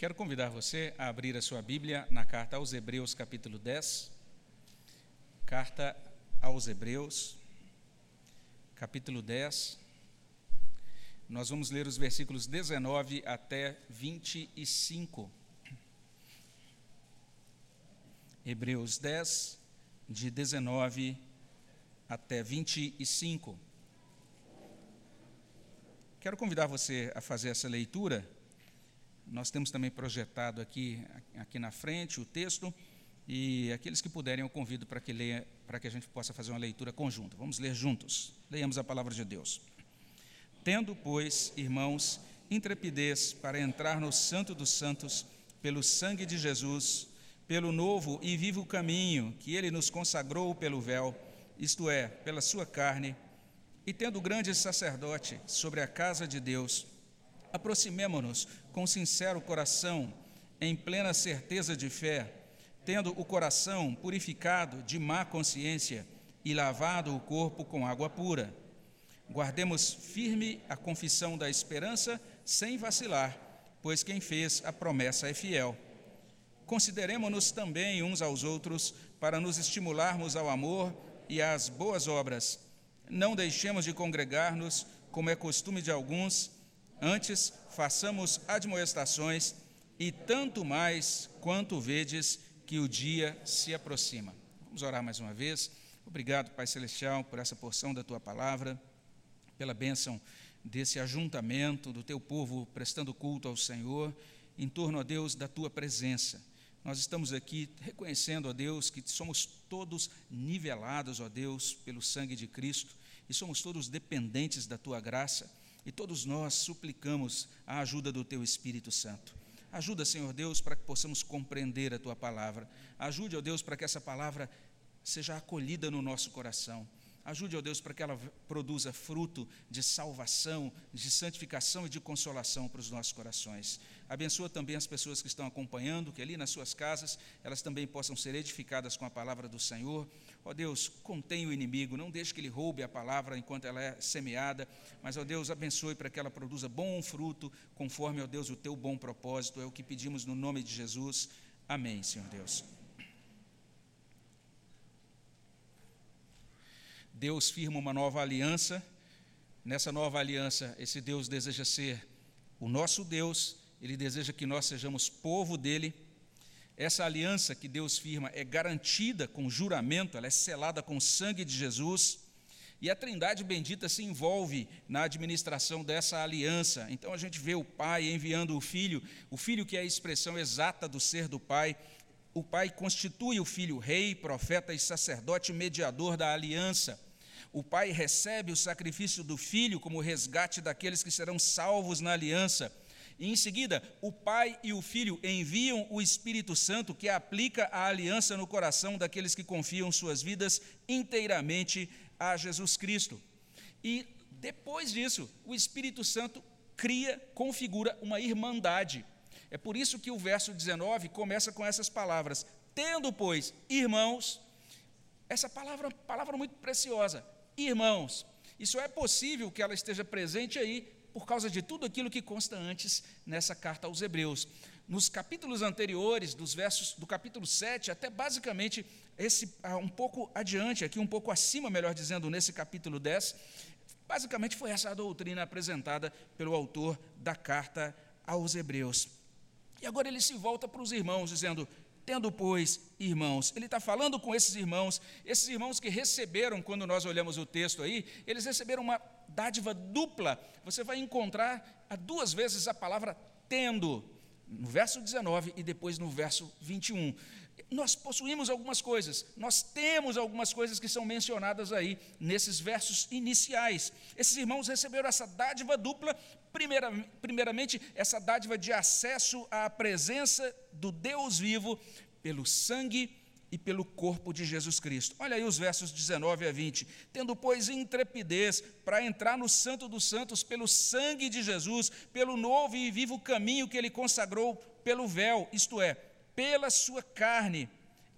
Quero convidar você a abrir a sua Bíblia na carta aos Hebreus, capítulo 10. Carta aos Hebreus, capítulo 10. Nós vamos ler os versículos 19 até 25. Hebreus 10, de 19 até 25. Quero convidar você a fazer essa leitura nós temos também projetado aqui, aqui na frente o texto, e aqueles que puderem eu convido para que, leia, para que a gente possa fazer uma leitura conjunta. Vamos ler juntos. Leiamos a palavra de Deus. Tendo, pois, irmãos, intrepidez para entrar no Santo dos Santos, pelo sangue de Jesus, pelo novo e vivo caminho que ele nos consagrou pelo véu, isto é, pela sua carne, e tendo grande sacerdote sobre a casa de Deus, aproximemo-nos com sincero coração, em plena certeza de fé, tendo o coração purificado de má consciência e lavado o corpo com água pura. Guardemos firme a confissão da esperança sem vacilar, pois quem fez a promessa é fiel. Consideremos-nos também uns aos outros para nos estimularmos ao amor e às boas obras. Não deixemos de congregar-nos, como é costume de alguns, Antes, façamos admoestações, e tanto mais quanto vedes que o dia se aproxima. Vamos orar mais uma vez. Obrigado, Pai Celestial, por essa porção da tua palavra, pela bênção desse ajuntamento do teu povo prestando culto ao Senhor, em torno, a Deus, da tua presença. Nós estamos aqui reconhecendo, ó Deus, que somos todos nivelados, ó Deus, pelo sangue de Cristo e somos todos dependentes da tua graça. E todos nós suplicamos a ajuda do Teu Espírito Santo. Ajuda, Senhor Deus, para que possamos compreender a Tua palavra. Ajude, ó Deus, para que essa palavra seja acolhida no nosso coração. Ajude, ó Deus, para que ela produza fruto de salvação, de santificação e de consolação para os nossos corações. Abençoa também as pessoas que estão acompanhando, que ali nas suas casas elas também possam ser edificadas com a palavra do Senhor. Ó Deus, contém o inimigo, não deixe que ele roube a palavra enquanto ela é semeada, mas, ó Deus, abençoe para que ela produza bom fruto, conforme, ó Deus, o teu bom propósito. É o que pedimos no nome de Jesus. Amém, Senhor Deus. Deus firma uma nova aliança. Nessa nova aliança, esse Deus deseja ser o nosso Deus, ele deseja que nós sejamos povo dele. Essa aliança que Deus firma é garantida com juramento, ela é selada com o sangue de Jesus. E a Trindade bendita se envolve na administração dessa aliança. Então a gente vê o Pai enviando o Filho, o Filho que é a expressão exata do ser do Pai. O Pai constitui o Filho rei, profeta e sacerdote mediador da aliança. O pai recebe o sacrifício do filho como resgate daqueles que serão salvos na aliança. E em seguida, o pai e o filho enviam o Espírito Santo que aplica a aliança no coração daqueles que confiam suas vidas inteiramente a Jesus Cristo. E depois disso, o Espírito Santo cria, configura uma irmandade. É por isso que o verso 19 começa com essas palavras: Tendo, pois, irmãos, essa palavra, palavra muito preciosa, irmãos. Isso é possível que ela esteja presente aí por causa de tudo aquilo que consta antes nessa carta aos Hebreus. Nos capítulos anteriores, dos versos do capítulo 7 até basicamente esse ah, um pouco adiante, aqui um pouco acima, melhor dizendo, nesse capítulo 10, basicamente foi essa a doutrina apresentada pelo autor da carta aos Hebreus. E agora ele se volta para os irmãos, dizendo: Tendo, pois, irmãos, ele está falando com esses irmãos, esses irmãos que receberam, quando nós olhamos o texto aí, eles receberam uma dádiva dupla. Você vai encontrar duas vezes a palavra tendo, no verso 19 e depois no verso 21 nós possuímos algumas coisas, nós temos algumas coisas que são mencionadas aí nesses versos iniciais. Esses irmãos receberam essa dádiva dupla, primeira, primeiramente, essa dádiva de acesso à presença do Deus vivo pelo sangue e pelo corpo de Jesus Cristo. Olha aí os versos 19 a 20. Tendo, pois, intrepidez para entrar no Santo dos Santos pelo sangue de Jesus, pelo novo e vivo caminho que ele consagrou pelo véu, isto é, pela sua carne.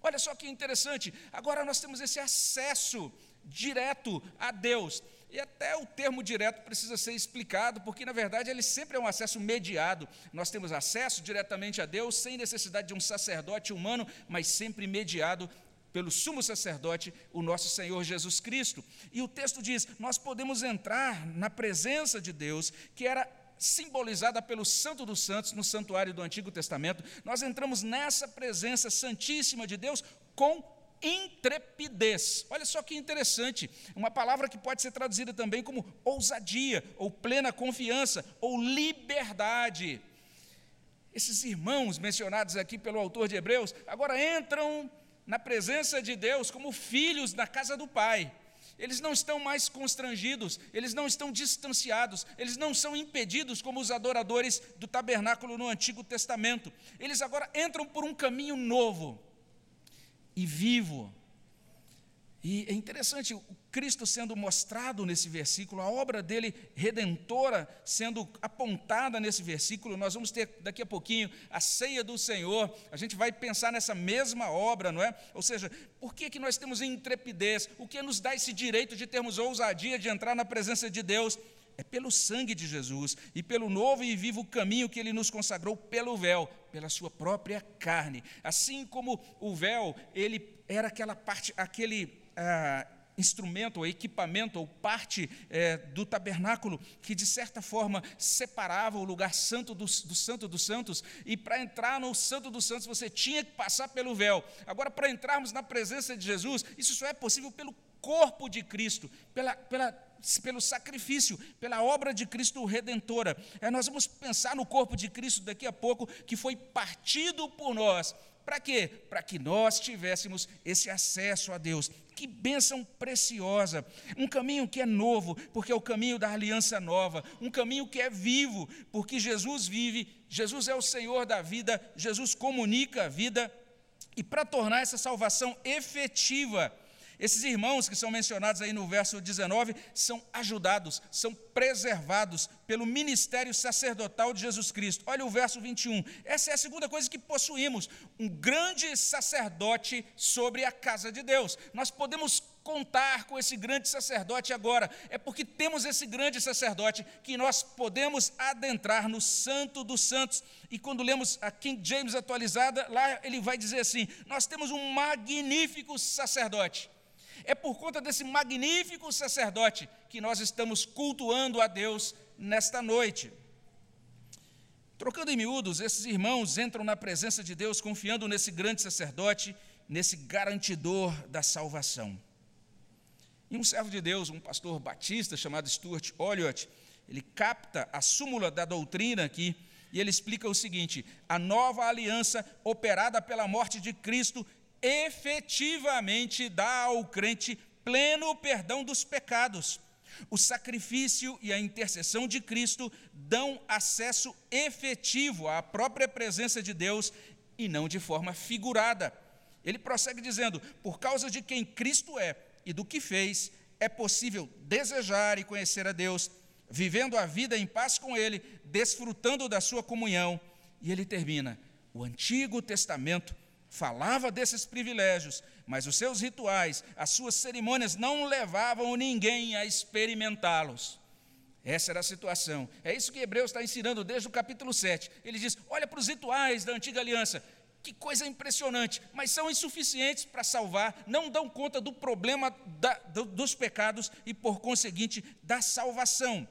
Olha só que interessante, agora nós temos esse acesso direto a Deus. E até o termo direto precisa ser explicado, porque na verdade ele sempre é um acesso mediado. Nós temos acesso diretamente a Deus sem necessidade de um sacerdote humano, mas sempre mediado pelo sumo sacerdote, o nosso Senhor Jesus Cristo. E o texto diz: nós podemos entrar na presença de Deus, que era simbolizada pelo Santo dos Santos no santuário do Antigo Testamento. Nós entramos nessa presença santíssima de Deus com intrepidez. Olha só que interessante, uma palavra que pode ser traduzida também como ousadia, ou plena confiança, ou liberdade. Esses irmãos mencionados aqui pelo autor de Hebreus, agora entram na presença de Deus como filhos na casa do Pai. Eles não estão mais constrangidos, eles não estão distanciados, eles não são impedidos como os adoradores do tabernáculo no Antigo Testamento. Eles agora entram por um caminho novo e vivo. E é interessante, o Cristo sendo mostrado nesse versículo, a obra dele redentora sendo apontada nesse versículo. Nós vamos ter daqui a pouquinho a ceia do Senhor. A gente vai pensar nessa mesma obra, não é? Ou seja, por que, que nós temos intrepidez? O que nos dá esse direito de termos ousadia de entrar na presença de Deus? É pelo sangue de Jesus e pelo novo e vivo caminho que ele nos consagrou pelo véu, pela sua própria carne. Assim como o véu, ele era aquela parte, aquele ah, instrumento, ou equipamento, ou parte é, do tabernáculo que, de certa forma, separava o lugar santo do, do Santo dos Santos, e para entrar no Santo dos Santos você tinha que passar pelo véu. Agora, para entrarmos na presença de Jesus, isso só é possível pelo corpo de Cristo, pela, pela pelo sacrifício, pela obra de Cristo redentora. É, nós vamos pensar no corpo de Cristo daqui a pouco, que foi partido por nós. Para quê? Para que nós tivéssemos esse acesso a Deus. Que bênção preciosa! Um caminho que é novo, porque é o caminho da aliança nova. Um caminho que é vivo, porque Jesus vive, Jesus é o Senhor da vida, Jesus comunica a vida. E para tornar essa salvação efetiva, esses irmãos que são mencionados aí no verso 19 são ajudados, são preservados pelo ministério sacerdotal de Jesus Cristo. Olha o verso 21. Essa é a segunda coisa que possuímos: um grande sacerdote sobre a casa de Deus. Nós podemos contar com esse grande sacerdote agora. É porque temos esse grande sacerdote que nós podemos adentrar no Santo dos Santos. E quando lemos a King James atualizada, lá ele vai dizer assim: Nós temos um magnífico sacerdote é por conta desse magnífico sacerdote que nós estamos cultuando a Deus nesta noite. Trocando em miúdos, esses irmãos entram na presença de Deus confiando nesse grande sacerdote, nesse garantidor da salvação. E um servo de Deus, um pastor batista chamado Stuart Olliott, ele capta a súmula da doutrina aqui e ele explica o seguinte: a nova aliança operada pela morte de Cristo efetivamente dá ao crente pleno perdão dos pecados. O sacrifício e a intercessão de Cristo dão acesso efetivo à própria presença de Deus e não de forma figurada. Ele prossegue dizendo: por causa de quem Cristo é e do que fez, é possível desejar e conhecer a Deus, vivendo a vida em paz com Ele, desfrutando da sua comunhão. E ele termina: o Antigo Testamento falava desses privilégios, mas os seus rituais, as suas cerimônias não levavam ninguém a experimentá-los. Essa era a situação. É isso que Hebreus está ensinando desde o capítulo 7. Ele diz: olha para os rituais da antiga aliança. Que coisa impressionante, mas são insuficientes para salvar, não dão conta do problema da, do, dos pecados e, por conseguinte, da salvação.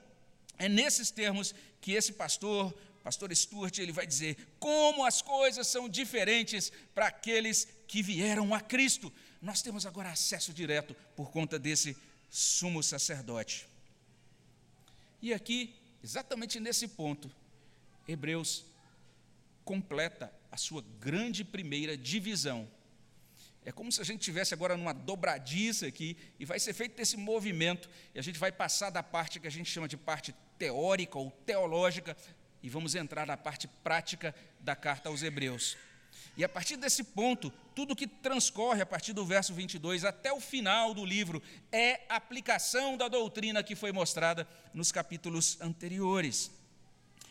É nesses termos que esse pastor pastor Stuart ele vai dizer como as coisas são diferentes para aqueles que vieram a Cristo. Nós temos agora acesso direto por conta desse sumo sacerdote. E aqui, exatamente nesse ponto, Hebreus completa a sua grande primeira divisão. É como se a gente tivesse agora numa dobradiça aqui e vai ser feito esse movimento e a gente vai passar da parte que a gente chama de parte teórica ou teológica e vamos entrar na parte prática da carta aos Hebreus. E a partir desse ponto, tudo que transcorre a partir do verso 22 até o final do livro é aplicação da doutrina que foi mostrada nos capítulos anteriores.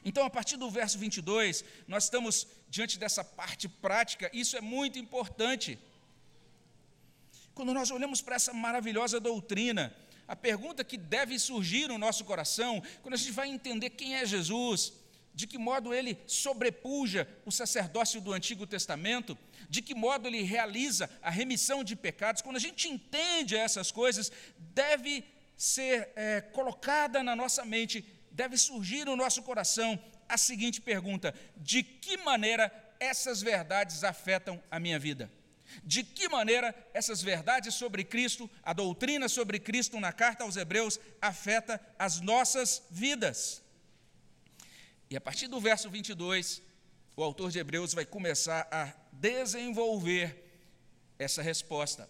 Então, a partir do verso 22, nós estamos diante dessa parte prática, isso é muito importante. Quando nós olhamos para essa maravilhosa doutrina, a pergunta que deve surgir no nosso coração, quando a gente vai entender quem é Jesus, de que modo ele sobrepuja o sacerdócio do Antigo Testamento, de que modo ele realiza a remissão de pecados, quando a gente entende essas coisas, deve ser é, colocada na nossa mente, deve surgir no nosso coração a seguinte pergunta: de que maneira essas verdades afetam a minha vida? De que maneira essas verdades sobre Cristo, a doutrina sobre Cristo na carta aos Hebreus, afeta as nossas vidas? E a partir do verso 22, o autor de Hebreus vai começar a desenvolver essa resposta.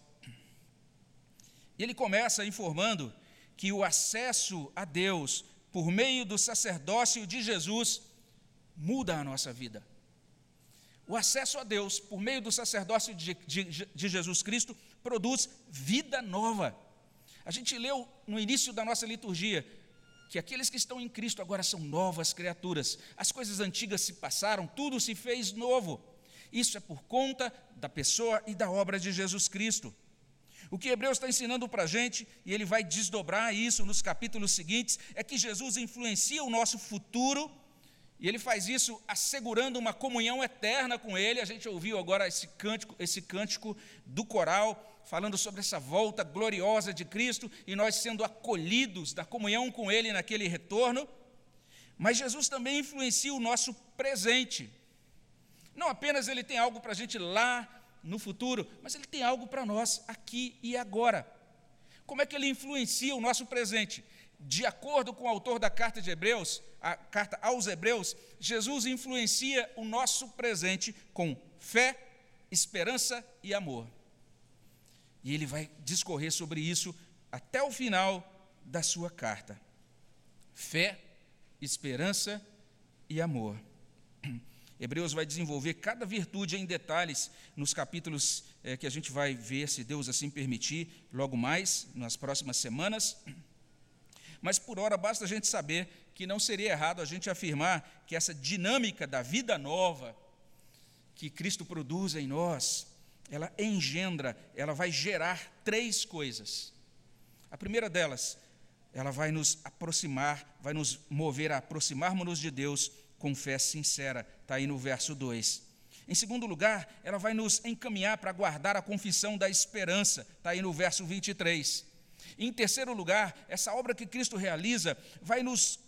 E ele começa informando que o acesso a Deus por meio do sacerdócio de Jesus muda a nossa vida. O acesso a Deus por meio do sacerdócio de, de, de, Jesus Cristo produz vida nova. A gente leu no início da nossa liturgia que aqueles que estão em Cristo agora são novas criaturas. As coisas antigas se passaram, tudo se fez novo. Isso é por conta da pessoa e da obra de Jesus Cristo. O que Hebreus está ensinando para a gente, e ele vai desdobrar isso nos capítulos seguintes, é que Jesus influencia o nosso futuro, e ele faz isso assegurando uma comunhão eterna com Ele. A gente ouviu agora esse cântico, esse cântico do coral, falando sobre essa volta gloriosa de Cristo e nós sendo acolhidos da comunhão com Ele naquele retorno. Mas Jesus também influencia o nosso presente. Não apenas Ele tem algo para a gente lá no futuro, mas Ele tem algo para nós aqui e agora. Como é que Ele influencia o nosso presente? De acordo com o autor da carta de Hebreus, a carta aos Hebreus, Jesus influencia o nosso presente com fé, esperança e amor. E ele vai discorrer sobre isso até o final da sua carta. Fé, esperança e amor. Hebreus vai desenvolver cada virtude em detalhes nos capítulos é, que a gente vai ver, se Deus assim permitir, logo mais, nas próximas semanas. Mas por hora basta a gente saber que não seria errado a gente afirmar que essa dinâmica da vida nova que Cristo produz em nós, ela engendra, ela vai gerar três coisas. A primeira delas, ela vai nos aproximar, vai nos mover a aproximarmos-nos de Deus com fé sincera, está aí no verso 2. Em segundo lugar, ela vai nos encaminhar para guardar a confissão da esperança, está aí no verso 23. Em terceiro lugar, essa obra que Cristo realiza vai nos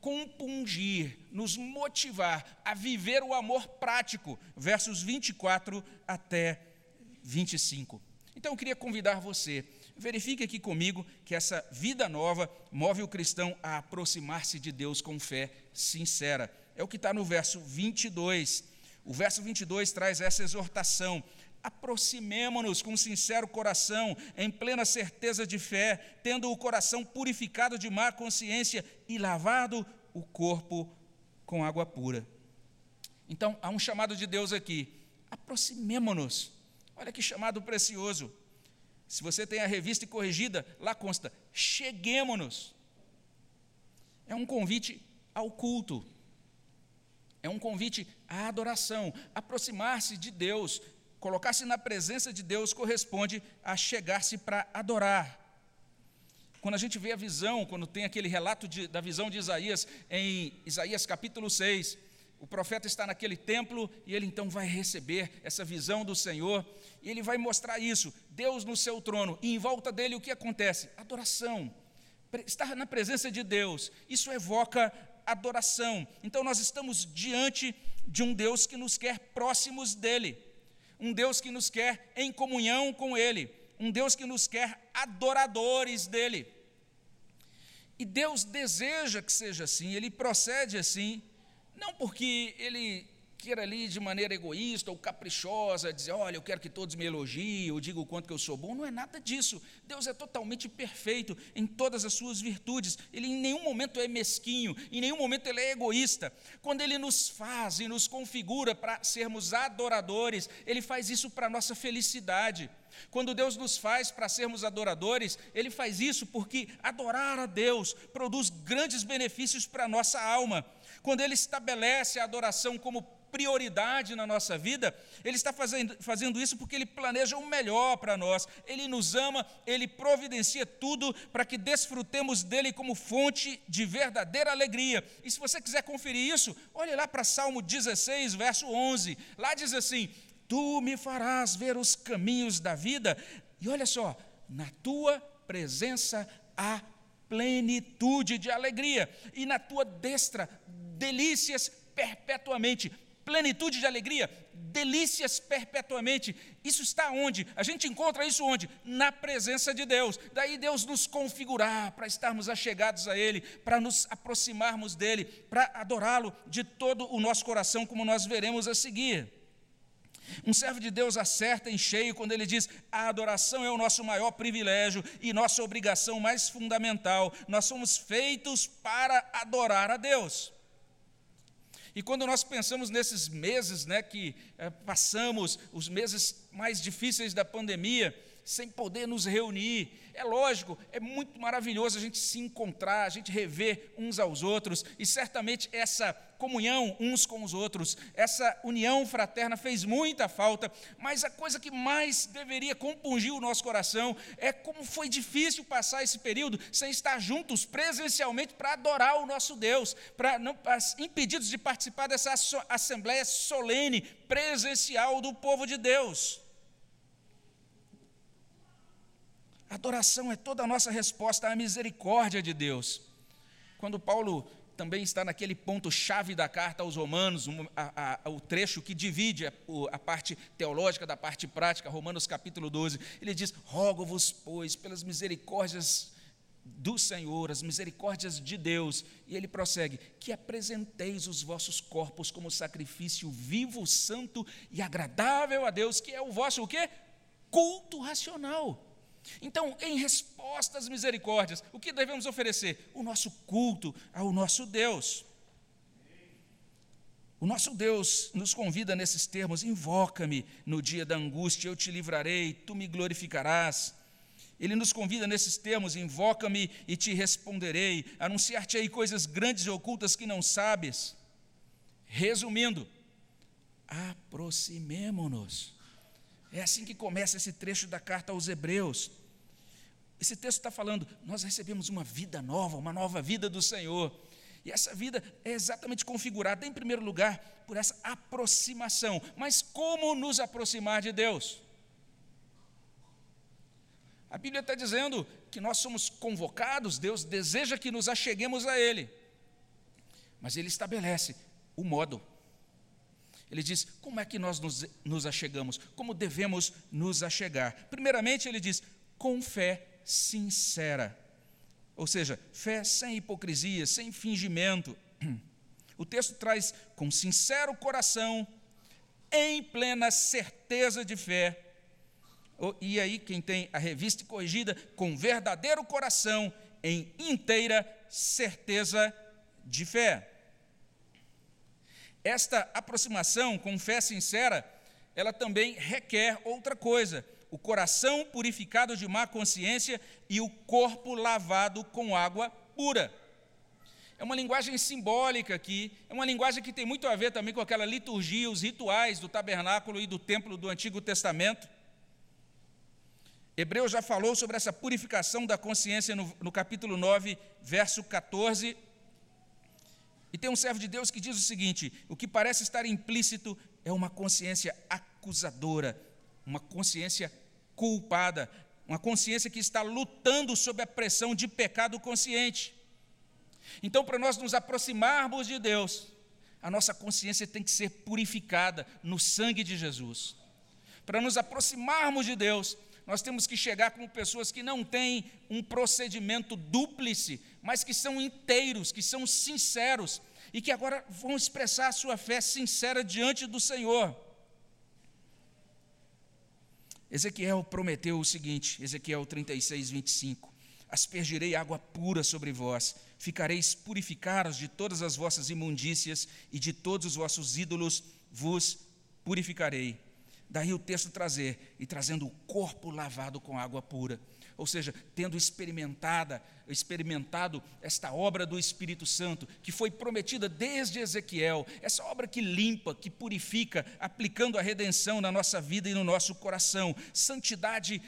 compungir, nos motivar a viver o amor prático, versos 24 até 25. Então eu queria convidar você, verifique aqui comigo que essa vida nova move o cristão a aproximar-se de Deus com fé sincera. É o que está no verso 22. O verso 22 traz essa exortação: aproximemo-nos com sincero coração, em plena certeza de fé, tendo o coração purificado de má consciência e lavado o corpo com água pura. Então, há um chamado de Deus aqui. Aproximemo-nos. Olha que chamado precioso. Se você tem a revista corrigida, lá consta: cheguemo-nos. É um convite ao culto. É um convite à adoração. Aproximar-se de Deus, colocar-se na presença de Deus corresponde a chegar-se para adorar. Quando a gente vê a visão, quando tem aquele relato de, da visão de Isaías, em Isaías capítulo 6, o profeta está naquele templo e ele então vai receber essa visão do Senhor e ele vai mostrar isso, Deus no seu trono, e em volta dele o que acontece? Adoração. Estar na presença de Deus, isso evoca adoração. Então nós estamos diante de um Deus que nos quer próximos dele, um Deus que nos quer em comunhão com ele um Deus que nos quer adoradores dele. E Deus deseja que seja assim, ele procede assim, não porque ele queira ali de maneira egoísta ou caprichosa dizer, olha, eu quero que todos me elogiem, eu digo o quanto que eu sou bom, não é nada disso. Deus é totalmente perfeito em todas as suas virtudes. Ele em nenhum momento é mesquinho, em nenhum momento ele é egoísta. Quando ele nos faz e nos configura para sermos adoradores, ele faz isso para nossa felicidade. Quando Deus nos faz para sermos adoradores, Ele faz isso porque adorar a Deus produz grandes benefícios para a nossa alma. Quando Ele estabelece a adoração como prioridade na nossa vida, Ele está fazendo, fazendo isso porque Ele planeja o melhor para nós. Ele nos ama, Ele providencia tudo para que desfrutemos dele como fonte de verdadeira alegria. E se você quiser conferir isso, olhe lá para Salmo 16, verso 11. Lá diz assim: Tu me farás ver os caminhos da vida, e olha só, na tua presença há plenitude de alegria, e na tua destra delícias perpetuamente. Plenitude de alegria, delícias perpetuamente. Isso está onde? A gente encontra isso onde? Na presença de Deus. Daí Deus nos configurar para estarmos achegados a Ele, para nos aproximarmos dEle, para adorá-lo de todo o nosso coração, como nós veremos a seguir. Um servo de Deus acerta em cheio quando ele diz: a adoração é o nosso maior privilégio e nossa obrigação mais fundamental. Nós somos feitos para adorar a Deus. E quando nós pensamos nesses meses né, que é, passamos, os meses mais difíceis da pandemia, sem poder nos reunir, é lógico, é muito maravilhoso a gente se encontrar, a gente rever uns aos outros, e certamente essa comunhão uns com os outros, essa união fraterna fez muita falta, mas a coisa que mais deveria compungir o nosso coração é como foi difícil passar esse período sem estar juntos presencialmente para adorar o nosso Deus, para não impedidos de participar dessa assembleia solene, presencial do povo de Deus. Adoração é toda a nossa resposta à misericórdia de Deus. Quando Paulo também está naquele ponto-chave da carta aos Romanos, a, a, o trecho que divide a, a, parte teológica da parte prática, Romanos capítulo 12, ele diz: Rogo-vos, pois, pelas misericórdias do Senhor, as misericórdias de Deus, e ele prossegue: que apresenteis os vossos corpos como sacrifício vivo, santo e agradável a Deus, que é o vosso o quê? Culto racional. Então, em resposta às misericórdias, o que devemos oferecer? O nosso culto ao nosso Deus. O nosso Deus nos convida nesses termos: invoca-me no dia da angústia, eu te livrarei, tu me glorificarás. Ele nos convida nesses termos: invoca-me e te responderei, anunciar-te aí coisas grandes e ocultas que não sabes. Resumindo, aproximemo-nos. É assim que começa esse trecho da carta aos Hebreus. Esse texto está falando, nós recebemos uma vida nova, uma nova vida do Senhor. E essa vida é exatamente configurada, em primeiro lugar, por essa aproximação. Mas como nos aproximar de Deus? A Bíblia está dizendo que nós somos convocados, Deus deseja que nos acheguemos a Ele. Mas Ele estabelece o modo. Ele diz como é que nós nos, nos achegamos, como devemos nos achegar. Primeiramente, ele diz com fé sincera. Ou seja, fé sem hipocrisia, sem fingimento. O texto traz com sincero coração, em plena certeza de fé. E aí, quem tem a revista corrigida, com verdadeiro coração, em inteira certeza de fé. Esta aproximação com sincera, ela também requer outra coisa o coração purificado de má consciência e o corpo lavado com água pura. É uma linguagem simbólica aqui, é uma linguagem que tem muito a ver também com aquela liturgia, os rituais do tabernáculo e do templo do Antigo Testamento. Hebreu já falou sobre essa purificação da consciência no, no capítulo 9, verso 14. E tem um servo de Deus que diz o seguinte: o que parece estar implícito é uma consciência acusadora, uma consciência culpada, uma consciência que está lutando sob a pressão de pecado consciente. Então, para nós nos aproximarmos de Deus, a nossa consciência tem que ser purificada no sangue de Jesus. Para nos aproximarmos de Deus, nós temos que chegar como pessoas que não têm um procedimento dúplice, mas que são inteiros, que são sinceros e que agora vão expressar a sua fé sincera diante do Senhor. Ezequiel prometeu o seguinte, Ezequiel 36, 25: Aspergirei água pura sobre vós, ficareis purificados de todas as vossas imundícias e de todos os vossos ídolos vos purificarei. Daí o texto trazer, e trazendo o corpo lavado com água pura. Ou seja, tendo experimentada, experimentado esta obra do Espírito Santo, que foi prometida desde Ezequiel, essa obra que limpa, que purifica, aplicando a redenção na nossa vida e no nosso coração. Santidade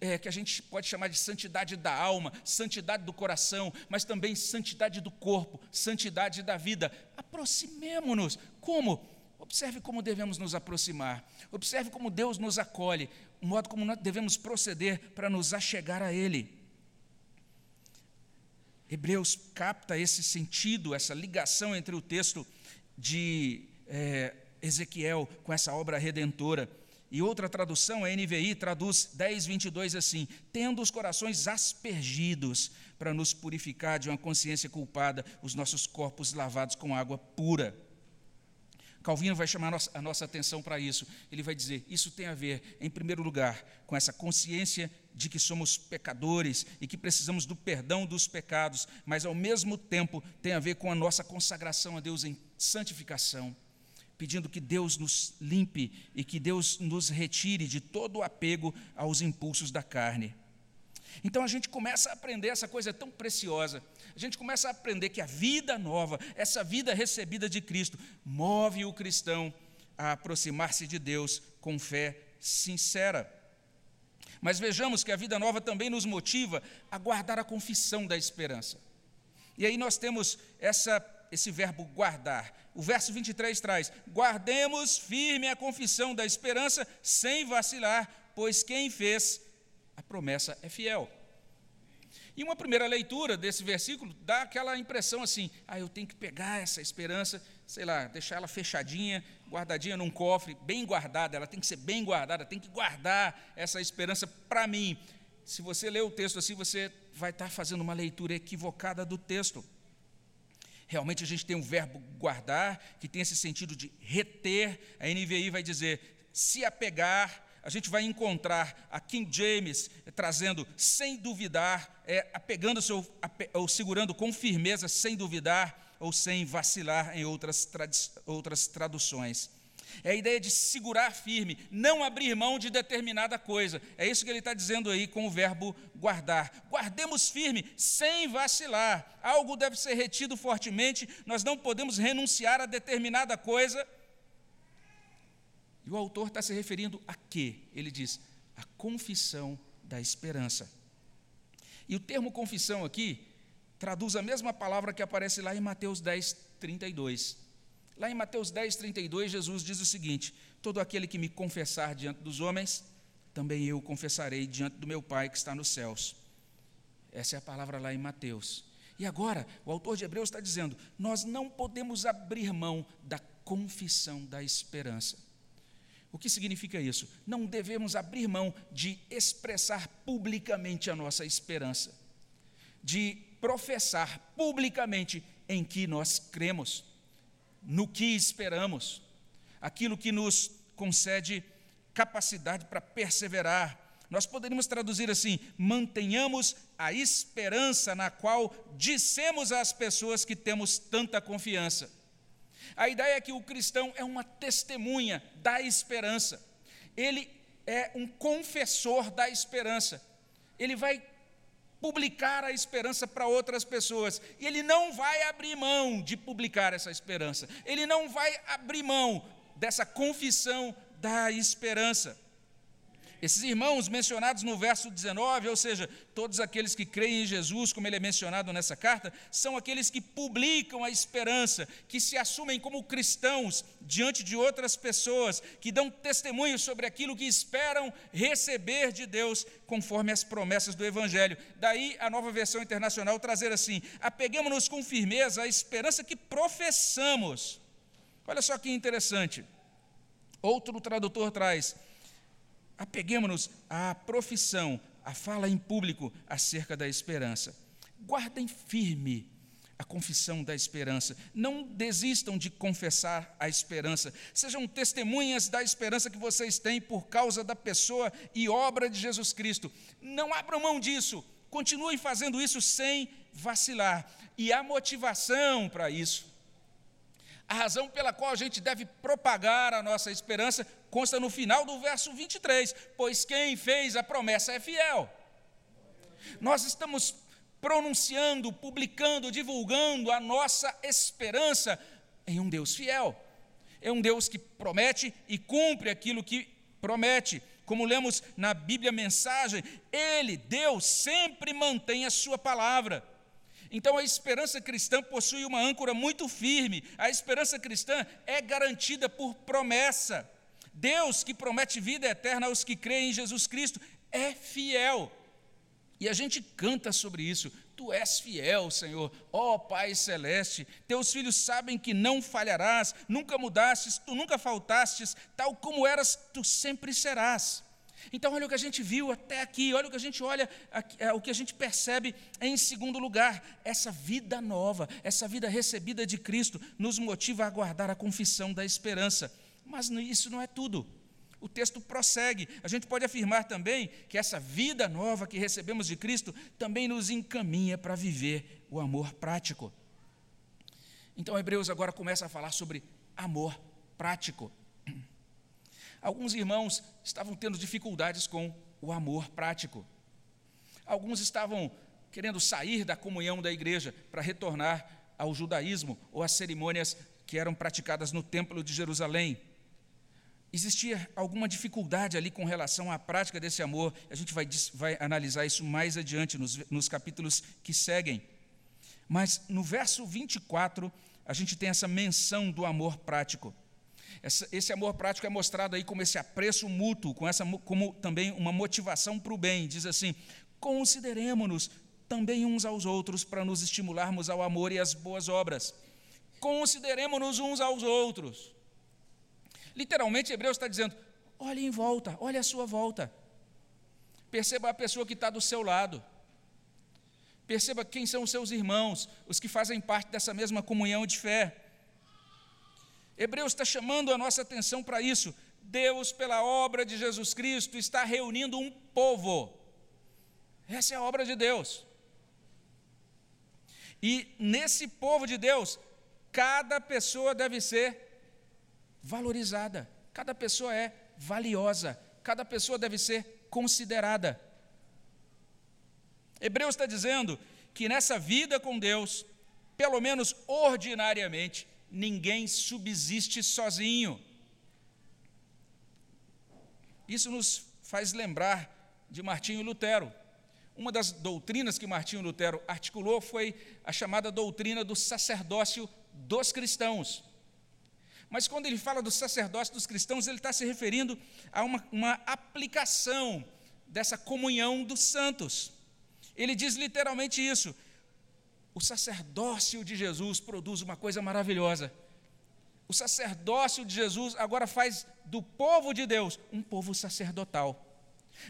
é, que a gente pode chamar de santidade da alma, santidade do coração, mas também santidade do corpo, santidade da vida. Aproximemo-nos. Como? Observe como devemos nos aproximar. Observe como Deus nos acolhe, o modo como nós devemos proceder para nos achegar a Ele. Hebreus capta esse sentido, essa ligação entre o texto de é, Ezequiel com essa obra redentora. E outra tradução, a NVI, traduz 10, 22 assim: tendo os corações aspergidos para nos purificar de uma consciência culpada, os nossos corpos lavados com água pura. Calvino vai chamar a nossa, a nossa atenção para isso. Ele vai dizer: isso tem a ver, em primeiro lugar, com essa consciência de que somos pecadores e que precisamos do perdão dos pecados, mas ao mesmo tempo tem a ver com a nossa consagração a Deus em santificação pedindo que Deus nos limpe e que Deus nos retire de todo o apego aos impulsos da carne. Então a gente começa a aprender essa coisa tão preciosa. A gente começa a aprender que a vida nova, essa vida recebida de Cristo, move o cristão a aproximar-se de Deus com fé sincera. Mas vejamos que a vida nova também nos motiva a guardar a confissão da esperança. E aí nós temos essa esse verbo guardar. O verso 23 traz: Guardemos firme a confissão da esperança sem vacilar, pois quem fez a promessa é fiel. E uma primeira leitura desse versículo dá aquela impressão assim: ah, eu tenho que pegar essa esperança, sei lá, deixar ela fechadinha, guardadinha num cofre, bem guardada, ela tem que ser bem guardada, tem que guardar essa esperança para mim. Se você ler o texto assim, você vai estar fazendo uma leitura equivocada do texto. Realmente a gente tem um verbo guardar, que tem esse sentido de reter. A NVI vai dizer se apegar. A gente vai encontrar a King James trazendo sem duvidar, é, apegando-se ou, ou segurando com firmeza, sem duvidar ou sem vacilar em outras, outras traduções. É a ideia de segurar firme, não abrir mão de determinada coisa. É isso que ele está dizendo aí com o verbo guardar. Guardemos firme, sem vacilar. Algo deve ser retido fortemente, nós não podemos renunciar a determinada coisa. E o autor está se referindo a quê? Ele diz: a confissão da esperança. E o termo confissão aqui traduz a mesma palavra que aparece lá em Mateus 10, 32. Lá em Mateus 10, 32, Jesus diz o seguinte: Todo aquele que me confessar diante dos homens, também eu confessarei diante do meu Pai que está nos céus. Essa é a palavra lá em Mateus. E agora, o autor de Hebreus está dizendo: nós não podemos abrir mão da confissão da esperança. O que significa isso? Não devemos abrir mão de expressar publicamente a nossa esperança, de professar publicamente em que nós cremos no que esperamos, aquilo que nos concede capacidade para perseverar. Nós poderíamos traduzir assim: mantenhamos a esperança na qual dissemos às pessoas que temos tanta confiança. A ideia é que o cristão é uma testemunha da esperança, ele é um confessor da esperança, ele vai publicar a esperança para outras pessoas. E ele não vai abrir mão de publicar essa esperança. Ele não vai abrir mão dessa confissão da esperança. Esses irmãos mencionados no verso 19, ou seja, todos aqueles que creem em Jesus, como ele é mencionado nessa carta, são aqueles que publicam a esperança, que se assumem como cristãos diante de outras pessoas, que dão testemunho sobre aquilo que esperam receber de Deus, conforme as promessas do Evangelho. Daí a nova versão internacional trazer assim: apeguemos-nos com firmeza à esperança que professamos. Olha só que interessante. Outro tradutor traz Apeguemos-nos à profissão, à fala em público acerca da esperança. Guardem firme a confissão da esperança. Não desistam de confessar a esperança. Sejam testemunhas da esperança que vocês têm por causa da pessoa e obra de Jesus Cristo. Não abram mão disso. Continuem fazendo isso sem vacilar. E a motivação para isso A razão pela qual a gente deve propagar a nossa esperança consta no final do verso 23, pois quem fez a promessa é fiel. Nós estamos pronunciando, publicando, divulgando a nossa esperança em um Deus fiel. É um Deus que promete e cumpre aquilo que promete. Como lemos na Bíblia mensagem, Ele, Deus, sempre mantém a Sua palavra. Então a esperança cristã possui uma âncora muito firme. A esperança cristã é garantida por promessa. Deus, que promete vida eterna aos que creem em Jesus Cristo, é fiel. E a gente canta sobre isso. Tu és fiel, Senhor, ó Pai celeste. Teus filhos sabem que não falharás, nunca mudastes, tu nunca faltastes, tal como eras, tu sempre serás. Então, olha o que a gente viu até aqui, olha o que a gente olha, é, o que a gente percebe em segundo lugar. Essa vida nova, essa vida recebida de Cristo, nos motiva a aguardar a confissão da esperança. Mas isso não é tudo. O texto prossegue. A gente pode afirmar também que essa vida nova que recebemos de Cristo também nos encaminha para viver o amor prático. Então, Hebreus agora começa a falar sobre amor prático. Alguns irmãos estavam tendo dificuldades com o amor prático. Alguns estavam querendo sair da comunhão da igreja para retornar ao judaísmo ou às cerimônias que eram praticadas no Templo de Jerusalém. Existia alguma dificuldade ali com relação à prática desse amor, a gente vai, vai analisar isso mais adiante, nos, nos capítulos que seguem. Mas no verso 24, a gente tem essa menção do amor prático. Essa, esse amor prático é mostrado aí como esse apreço mútuo, com essa, como também uma motivação para o bem. Diz assim: consideremos-nos também uns aos outros para nos estimularmos ao amor e às boas obras. Consideremos-nos uns aos outros. Literalmente, Hebreus está dizendo: olhe em volta, olhe à sua volta. Perceba a pessoa que está do seu lado. Perceba quem são os seus irmãos, os que fazem parte dessa mesma comunhão de fé. Hebreus está chamando a nossa atenção para isso. Deus, pela obra de Jesus Cristo, está reunindo um povo. Essa é a obra de Deus. E nesse povo de Deus, cada pessoa deve ser valorizada, cada pessoa é valiosa, cada pessoa deve ser considerada. Hebreus está dizendo que nessa vida com Deus, pelo menos ordinariamente, ninguém subsiste sozinho. Isso nos faz lembrar de Martinho Lutero. Uma das doutrinas que Martinho Lutero articulou foi a chamada doutrina do sacerdócio dos cristãos. Mas quando ele fala do sacerdócio dos cristãos, ele está se referindo a uma, uma aplicação dessa comunhão dos santos. Ele diz literalmente isso: o sacerdócio de Jesus produz uma coisa maravilhosa. O sacerdócio de Jesus agora faz do povo de Deus um povo sacerdotal.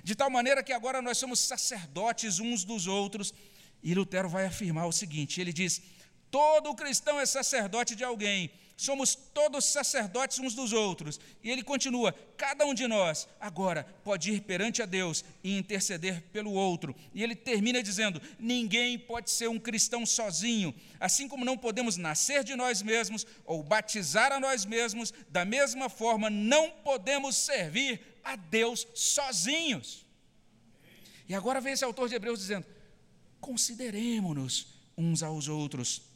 De tal maneira que agora nós somos sacerdotes uns dos outros. E Lutero vai afirmar o seguinte: ele diz: todo cristão é sacerdote de alguém, somos todos sacerdotes uns dos outros. E ele continua: cada um de nós agora pode ir perante a Deus e interceder pelo outro. E ele termina dizendo: ninguém pode ser um cristão sozinho, assim como não podemos nascer de nós mesmos ou batizar a nós mesmos, da mesma forma não podemos servir a Deus sozinhos. E agora vem esse autor de Hebreus dizendo: consideremos-nos uns aos outros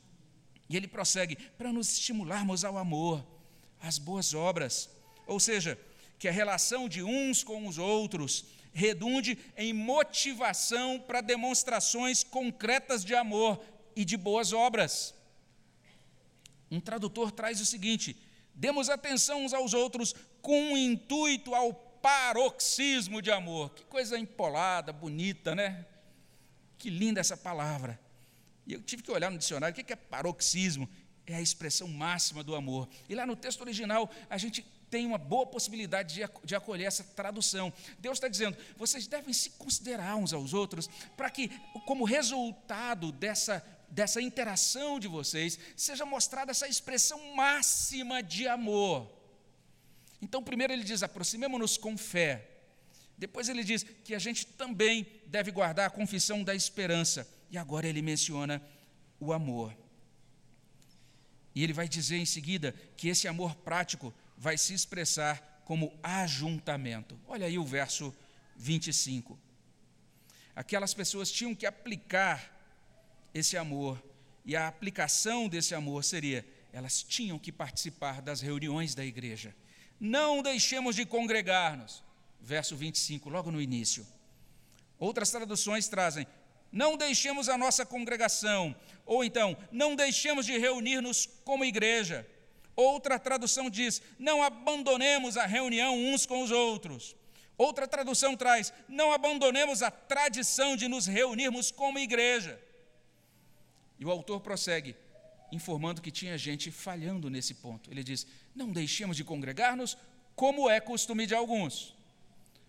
e ele prossegue para nos estimularmos ao amor, às boas obras. Ou seja, que a relação de uns com os outros redunde em motivação para demonstrações concretas de amor e de boas obras. Um tradutor traz o seguinte: demos atenção uns aos outros com um intuito ao paroxismo de amor. Que coisa empolada, bonita, né? Que linda essa palavra. E eu tive que olhar no dicionário, o que é paroxismo? É a expressão máxima do amor. E lá no texto original, a gente tem uma boa possibilidade de, acolher essa tradução. Deus está dizendo: vocês devem se considerar uns aos outros, para que, como resultado dessa, dessa interação de vocês, seja mostrada essa expressão máxima de amor. Então, primeiro ele diz: aproximemo-nos com fé. Depois ele diz que a gente também deve guardar a confissão da esperança. E agora ele menciona o amor. E ele vai dizer em seguida que esse amor prático vai se expressar como ajuntamento. Olha aí o verso 25. Aquelas pessoas tinham que aplicar esse amor, e a aplicação desse amor seria: elas tinham que participar das reuniões da igreja. Não deixemos de congregar-nos. Verso 25, logo no início. Outras traduções trazem: não deixemos a nossa congregação, ou então, não deixemos de reunir-nos como igreja. Outra tradução diz: não abandonemos a reunião uns com os outros. Outra tradução traz: não abandonemos a tradição de nos reunirmos como igreja. E o autor prossegue, informando que tinha gente falhando nesse ponto. Ele diz: não deixemos de congregar-nos, como é costume de alguns.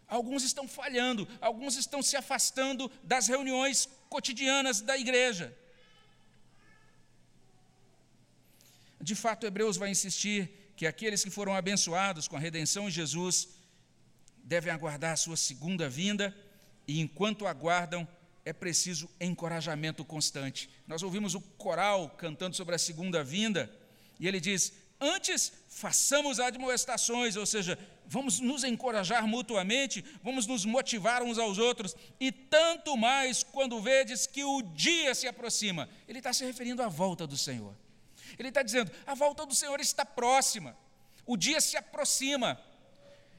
Alguns estão falhando, alguns estão se afastando das reuniões cotidianas da igreja. De fato, Hebreus vai insistir que aqueles que foram abençoados com a redenção em Jesus devem aguardar a sua segunda vinda, e enquanto aguardam, é preciso encorajamento constante. Nós ouvimos o coral cantando sobre a segunda vinda, e ele diz: Antes, façamos admoestações, ou seja, vamos nos encorajar mutuamente, vamos nos motivar uns aos outros, e tanto mais quando vedes que o dia se aproxima. Ele está se referindo à volta do Senhor. Ele está dizendo: a volta do Senhor está próxima, o dia se aproxima.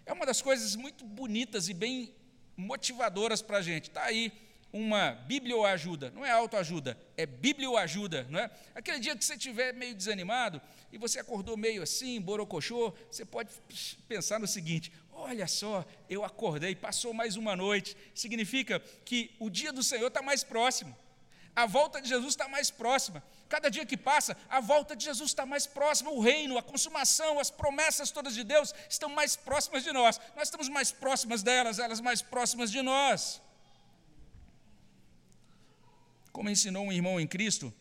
É uma das coisas muito bonitas e bem motivadoras para a gente. Está aí uma biblioajuda, não é autoajuda, é biblioajuda, não é? Aquele dia que você estiver meio desanimado e você acordou meio assim, borocochô, você pode pensar no seguinte: olha só, eu acordei, passou mais uma noite, significa que o dia do Senhor está mais próximo, a volta de Jesus está mais próxima. Cada dia que passa, a volta de Jesus está mais próxima, o reino, a consumação, as promessas todas de Deus estão mais próximas de nós. Nós estamos mais próximas delas, elas mais próximas de nós. Como ensinou um irmão em Cristo,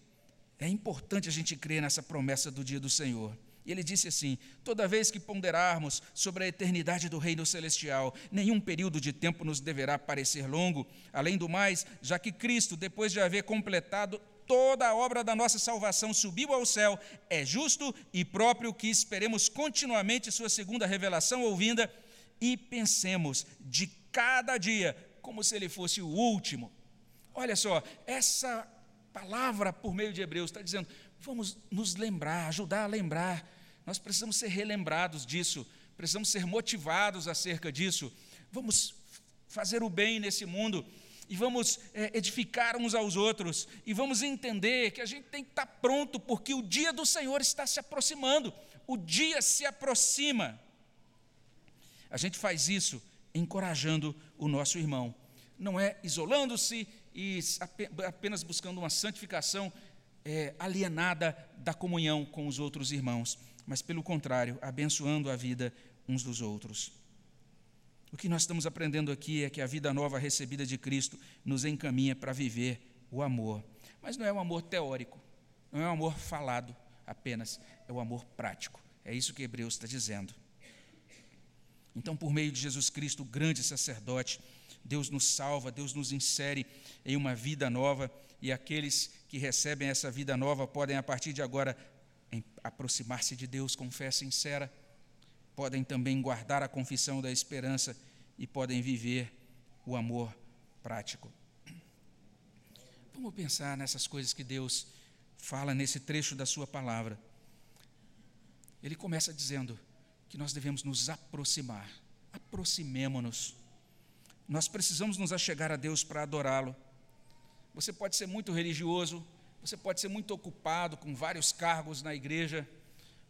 é importante a gente crer nessa promessa do dia do Senhor. E ele disse assim: toda vez que ponderarmos sobre a eternidade do reino celestial, nenhum período de tempo nos deverá parecer longo. Além do mais, já que Cristo, depois de haver completado toda a obra da nossa salvação, subiu ao céu, é justo e próprio que esperemos continuamente Sua segunda revelação ou vinda e pensemos de cada dia como se ele fosse o último Olha só, essa palavra por meio de Hebreus está dizendo: vamos nos lembrar, ajudar a lembrar. Nós precisamos ser relembrados disso, precisamos ser motivados acerca disso. Vamos fazer o bem nesse mundo e vamos é, edificar uns aos outros e vamos entender que a gente tem que estar pronto porque o dia do Senhor está se aproximando. O dia se aproxima. A gente faz isso encorajando o nosso irmão, não é isolando-se e apenas buscando uma santificação é, alienada da comunhão com os outros irmãos, mas pelo contrário, abençoando a vida uns dos outros. O que nós estamos aprendendo aqui é que a vida nova recebida de Cristo nos encaminha para viver o amor. Mas não é um amor teórico, não é um amor falado apenas, é o um amor prático. É isso que Hebreus está dizendo. Então, por meio de Jesus Cristo, o grande sacerdote, Deus nos salva, Deus nos insere em uma vida nova e aqueles que recebem essa vida nova podem, a partir de agora, aproximar-se de Deus com fé sincera, podem também guardar a confissão da esperança e podem viver o amor prático. Vamos pensar nessas coisas que Deus fala nesse trecho da Sua palavra. Ele começa dizendo que nós devemos nos aproximar, aproximemo-nos nós precisamos nos achegar a Deus para adorá-lo. Você pode ser muito religioso, você pode ser muito ocupado com vários cargos na igreja,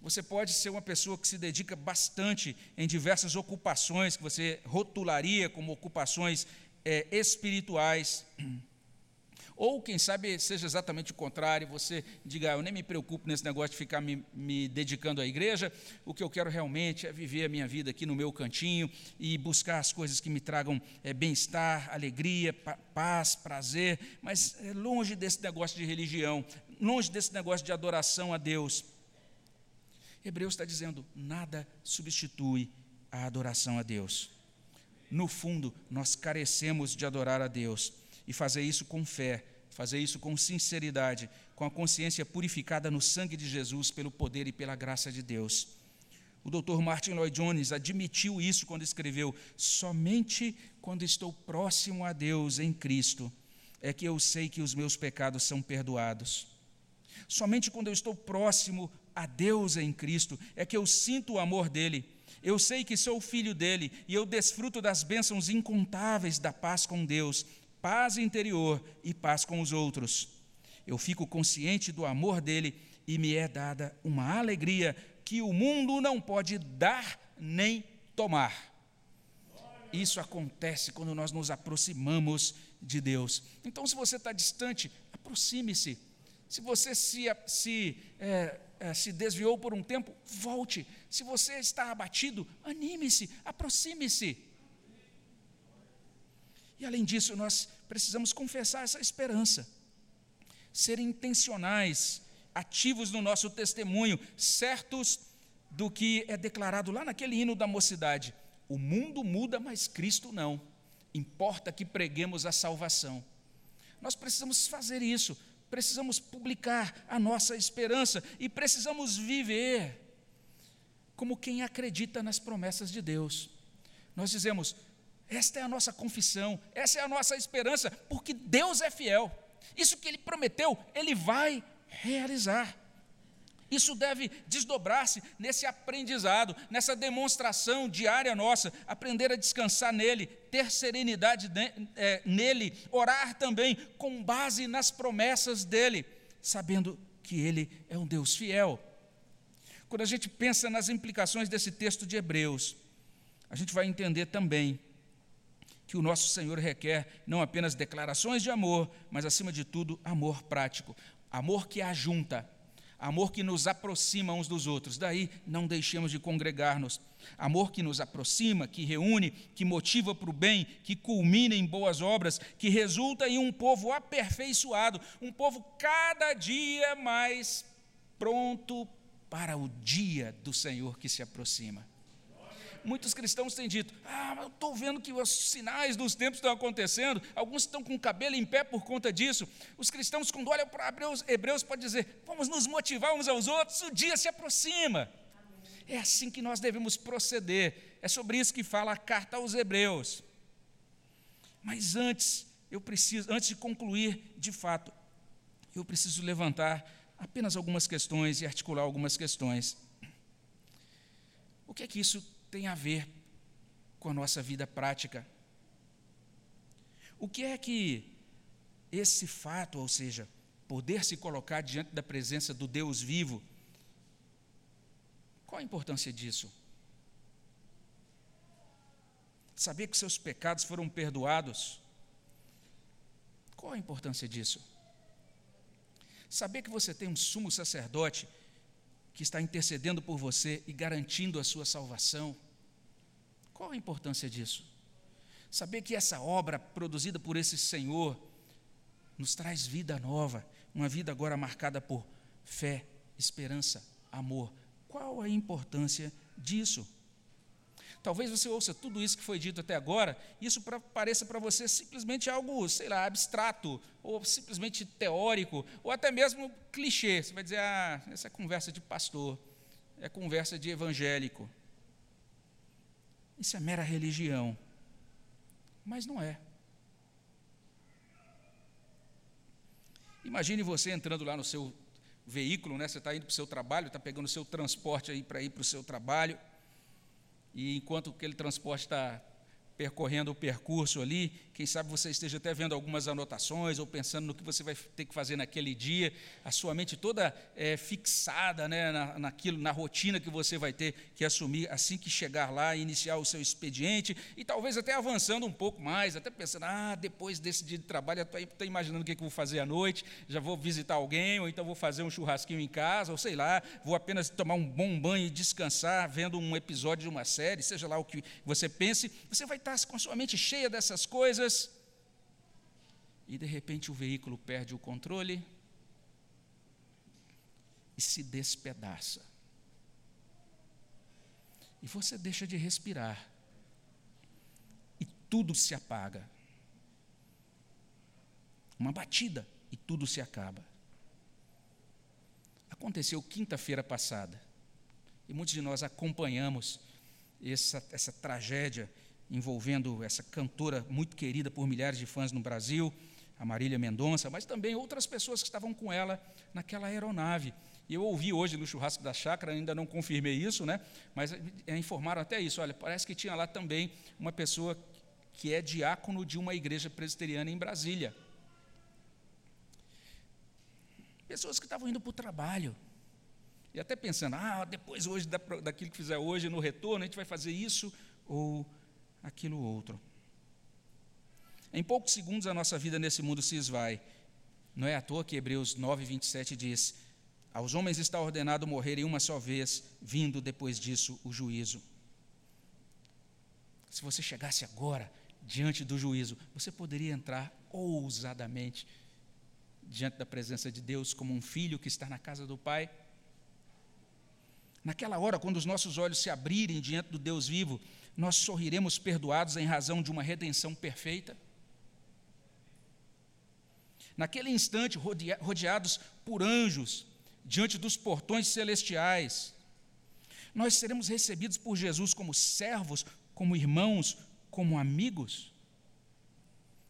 você pode ser uma pessoa que se dedica bastante em diversas ocupações que você rotularia como ocupações é, espirituais. Ou, quem sabe, seja exatamente o contrário, você diga, ah, eu nem me preocupo nesse negócio de ficar me, me, dedicando à igreja, o que eu quero realmente é viver a minha vida aqui no meu cantinho e buscar as coisas que me tragam é, bem-estar, alegria, pa paz, prazer, mas é, longe desse negócio de religião, longe desse negócio de adoração a Deus. Hebreus está dizendo, nada substitui a adoração a Deus. No fundo, nós carecemos de adorar a Deus e fazer isso com fé fazer isso com sinceridade, com a consciência purificada no sangue de Jesus, pelo poder e pela graça de Deus. O Dr. Martin Lloyd Jones admitiu isso quando escreveu: Somente quando estou próximo a Deus em Cristo é que eu sei que os meus pecados são perdoados. Somente quando eu estou próximo a Deus em Cristo é que eu sinto o amor dele. Eu sei que sou filho dele e eu desfruto das bênçãos incontáveis da paz com Deus, paz interior e paz com os outros. Eu fico consciente do amor dele e me é dada uma alegria que o mundo não pode dar nem tomar. Isso acontece quando nós nos aproximamos de Deus. Então, se você está distante, aproxime-se. Se você se, se é, é, se desviou por um tempo, volte. Se você está abatido, anime-se, aproxime-se. E além disso, nós precisamos confessar essa esperança, ser intencionais, ativos no nosso testemunho, certos do que é declarado lá naquele hino da mocidade. O mundo muda, mas Cristo não. Importa que preguemos a salvação. Nós precisamos fazer isso, precisamos publicar a nossa esperança e precisamos viver como quem acredita nas promessas de Deus. Nós dizemos: esta é a nossa confissão, essa é a nossa esperança, porque Deus é fiel. Isso que Ele prometeu, Ele vai realizar. Isso deve desdobrar-se nesse aprendizado, nessa demonstração diária nossa, aprender a descansar nele, ter serenidade é, nele, orar também com base nas promessas dele, sabendo que ele é um Deus fiel. Quando a gente pensa nas implicações desse texto de Hebreus, a gente vai entender também que o nosso Senhor requer não apenas declarações de amor, mas acima de tudo, amor prático, amor que ajunta, amor que nos aproxima uns dos outros. Daí não deixemos de congregar-nos. Amor que nos aproxima, que reúne, que motiva para o bem, que culmina em boas obras, que resulta em um povo aperfeiçoado, um povo cada dia mais pronto para o dia do Senhor que se aproxima muitos cristãos têm dito: Ah, eu estou vendo que os sinais dos tempos estão acontecendo, alguns estão com o cabelo em pé por conta disso. Os cristãos, quando olham para Hebreus, Hebreus podem dizer: Vamos nos motivar uns aos outros, o dia se aproxima. É assim que nós devemos proceder. É sobre isso que fala a carta aos Hebreus. Mas antes, eu preciso, antes de concluir, de fato, eu preciso levantar apenas algumas questões e articular algumas questões. O que é que isso tem a ver com a nossa vida prática. O que é que esse fato, ou seja, poder se colocar diante da presença do Deus vivo, qual a importância disso? Saber que seus pecados foram perdoados, qual a importância disso? Saber que você tem um sumo sacerdote que está intercedendo por você e garantindo a sua salvação, qual a importância disso? Saber que essa obra produzida por esse Senhor nos traz vida nova, uma vida agora marcada por fé, esperança, amor. Qual a importância disso? Talvez você ouça tudo isso que foi dito até agora, isso pra, pareça para você simplesmente algo, sei lá, abstrato, ou simplesmente teórico, ou até mesmo clichê. Você vai dizer, ah, essa é conversa de pastor, é conversa de evangélico. Isso é mera religião. Mas não é. Imagine você entrando lá no seu veículo, né? Você está indo para o seu trabalho, está pegando o seu transporte aí para ir para o seu trabalho, e enquanto aquele transporte está percorrendo o percurso ali, quem sabe você esteja até vendo algumas anotações ou pensando no que você vai ter que fazer naquele dia, a sua mente toda é, fixada né, na, naquilo, na rotina que você vai ter que assumir assim que chegar lá e iniciar o seu expediente, e talvez até avançando um pouco mais, até pensando, ah, depois desse dia de trabalho, eu estou imaginando o que, é que eu vou fazer à noite, já vou visitar alguém, ou então vou fazer um churrasquinho em casa, ou sei lá, vou apenas tomar um bom banho e descansar, vendo um episódio de uma série, seja lá o que você pense, você vai está com a sua mente cheia dessas coisas, e de repente o veículo perde o controle e se despedaça. E você deixa de respirar, e tudo se apaga. Uma batida, e tudo se acaba. Aconteceu quinta-feira passada, e muitos de nós acompanhamos essa, essa tragédia envolvendo essa cantora muito querida por milhares de fãs no Brasil, a Marília Mendonça, mas também outras pessoas que estavam com ela naquela aeronave. E eu ouvi hoje no churrasco da chácara, ainda não confirmei isso, né? mas é, informaram até isso. Olha, parece que tinha lá também uma pessoa que é diácono de uma igreja presbiteriana em Brasília. Pessoas que estavam indo para o trabalho. E até pensando, ah, depois hoje, daquilo que fizer hoje, no retorno, a gente vai fazer isso ou aquilo outro. Em poucos segundos a nossa vida nesse mundo se esvai. Não é à toa que Hebreus 9, 27 diz: Aos homens está ordenado morrerem uma só vez, vindo depois disso o juízo. Se você chegasse agora diante do juízo, você poderia entrar ousadamente diante da presença de Deus como um filho que está na casa do Pai? Naquela hora, quando os nossos olhos se abrirem diante do Deus vivo, nós sorriremos perdoados em razão de uma redenção perfeita? Naquele instante, rodeados por anjos, diante dos portões celestiais, nós seremos recebidos por Jesus como servos, como irmãos, como amigos?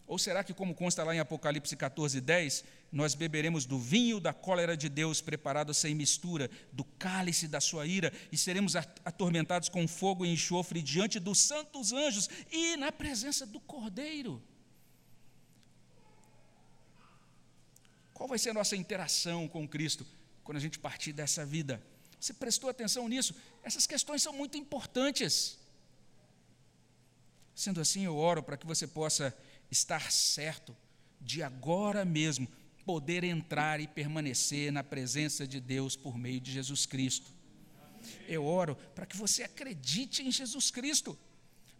Ou será que, como consta lá em Apocalipse 14, 10, nós beberemos do vinho da cólera de Deus preparado sem mistura, do cálice da sua ira, e seremos atormentados com fogo e enxofre diante dos santos anjos e na presença do Cordeiro? Qual vai ser a nossa interação com Cristo quando a gente partir dessa vida? Você prestou atenção nisso? Essas questões são muito importantes. Sendo assim, eu oro para que você possa estar certo de agora mesmo poder entrar e permanecer na presença de Deus por meio de Jesus Cristo. Eu oro para que você acredite em Jesus Cristo.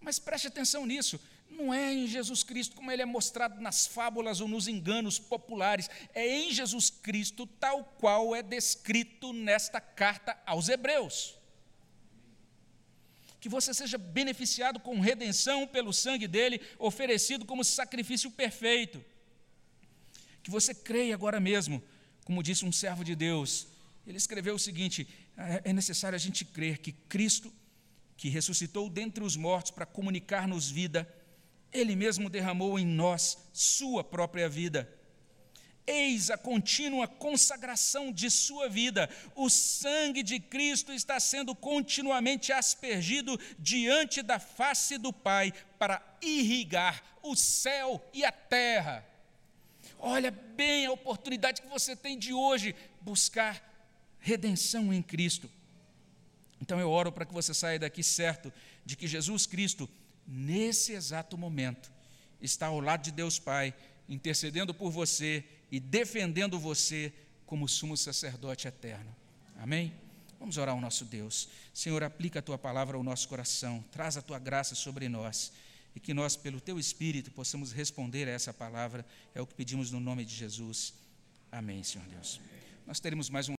Mas preste atenção nisso não é em Jesus Cristo como ele é mostrado nas fábulas ou nos enganos populares, é em Jesus Cristo tal qual é descrito nesta carta aos Hebreus. Que você seja beneficiado com redenção pelo sangue dele, oferecido como sacrifício perfeito. Que você creia agora mesmo, como disse um servo de Deus. Ele escreveu o seguinte: é, é necessário a gente crer que Cristo, que ressuscitou dentre os mortos para comunicar-nos vida, ele mesmo derramou em nós sua própria vida. Eis a contínua consagração de sua vida. O sangue de Cristo está sendo continuamente aspergido diante da face do Pai para irrigar o céu e a terra. Olha bem a oportunidade que você tem de hoje buscar redenção em Cristo. Então eu oro para que você saia daqui certo de que Jesus Cristo nesse exato momento, está ao lado de Deus Pai, intercedendo por você e defendendo você como sumo sacerdote eterno. Amém? Vamos orar ao nosso Deus. Senhor, aplica a tua palavra ao nosso coração, traz a tua graça sobre nós e que nós, pelo teu Espírito, possamos responder a essa palavra. É o que pedimos no nome de Jesus. Amém, Senhor Deus. Nós teremos mais um